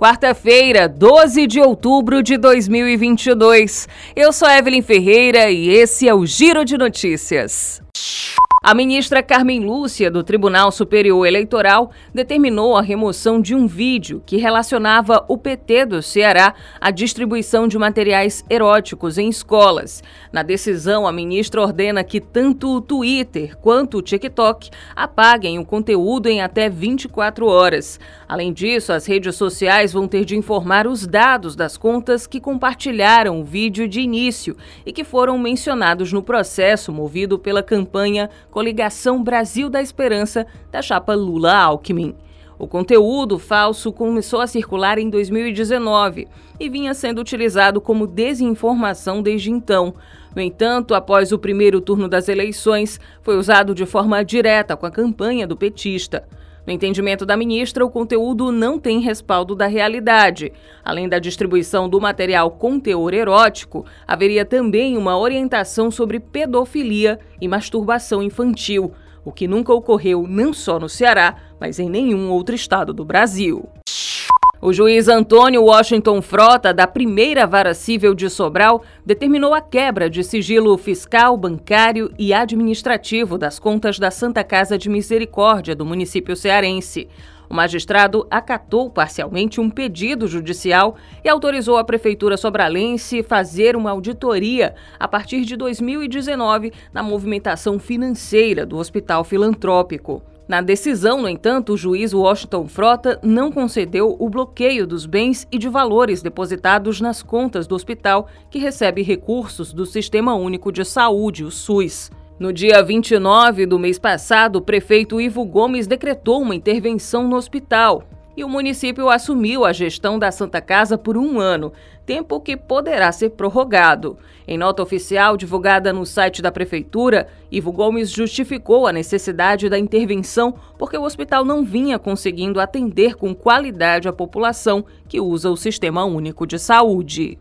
Quarta-feira, 12 de outubro de 2022. Eu sou Evelyn Ferreira e esse é o Giro de Notícias. A ministra Carmen Lúcia, do Tribunal Superior Eleitoral, determinou a remoção de um vídeo que relacionava o PT do Ceará à distribuição de materiais eróticos em escolas. Na decisão, a ministra ordena que tanto o Twitter quanto o TikTok apaguem o conteúdo em até 24 horas. Além disso, as redes sociais vão ter de informar os dados das contas que compartilharam o vídeo de início e que foram mencionados no processo movido pela campanha Coligação Brasil da Esperança da chapa Lula-Alckmin. O conteúdo falso começou a circular em 2019 e vinha sendo utilizado como desinformação desde então. No entanto, após o primeiro turno das eleições, foi usado de forma direta com a campanha do petista. No entendimento da ministra, o conteúdo não tem respaldo da realidade. Além da distribuição do material com teor erótico, haveria também uma orientação sobre pedofilia e masturbação infantil, o que nunca ocorreu não só no Ceará, mas em nenhum outro estado do Brasil. O juiz Antônio Washington Frota, da primeira vara civil de Sobral, determinou a quebra de sigilo fiscal, bancário e administrativo das contas da Santa Casa de Misericórdia do município cearense. O magistrado acatou parcialmente um pedido judicial e autorizou a Prefeitura Sobralense fazer uma auditoria a partir de 2019 na movimentação financeira do Hospital Filantrópico. Na decisão, no entanto, o juiz Washington Frota não concedeu o bloqueio dos bens e de valores depositados nas contas do hospital, que recebe recursos do Sistema Único de Saúde, o SUS. No dia 29 do mês passado, o prefeito Ivo Gomes decretou uma intervenção no hospital e o município assumiu a gestão da Santa Casa por um ano, tempo que poderá ser prorrogado. Em nota oficial divulgada no site da Prefeitura, Ivo Gomes justificou a necessidade da intervenção porque o hospital não vinha conseguindo atender com qualidade a população que usa o Sistema Único de Saúde.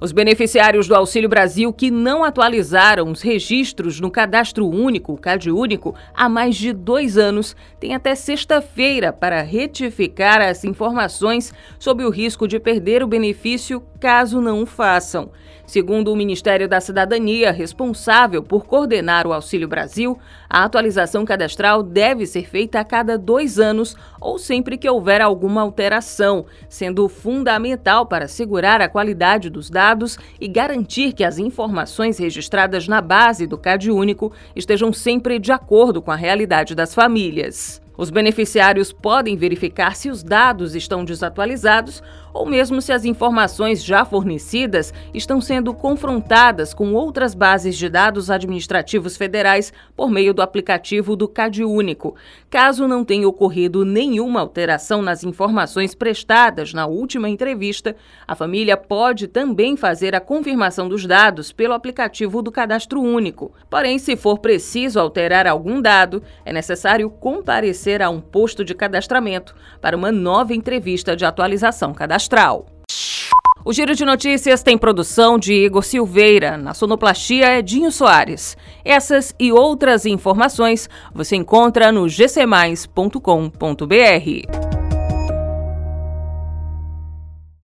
Os beneficiários do Auxílio Brasil que não atualizaram os registros no Cadastro Único, CAD Único, há mais de dois anos, têm até sexta-feira para retificar as informações sobre o risco de perder o benefício caso não o façam. Segundo o Ministério da Cidadania, responsável por coordenar o Auxílio Brasil, a atualização cadastral deve ser feita a cada dois anos ou sempre que houver alguma alteração, sendo fundamental para assegurar a qualidade dos dados e garantir que as informações registradas na base do CAD Único estejam sempre de acordo com a realidade das famílias. Os beneficiários podem verificar se os dados estão desatualizados ou mesmo se as informações já fornecidas estão sendo confrontadas com outras bases de dados administrativos federais por meio do aplicativo do CAD Único. Caso não tenha ocorrido nenhuma alteração nas informações prestadas na última entrevista, a família pode também fazer a confirmação dos dados pelo aplicativo do Cadastro Único. Porém, se for preciso alterar algum dado, é necessário comparecer comparecer a um posto de cadastramento para uma nova entrevista de atualização cadastral. O Giro de Notícias tem produção de Igor Silveira, na sonoplastia Edinho Soares. Essas e outras informações você encontra no gcmais.com.br.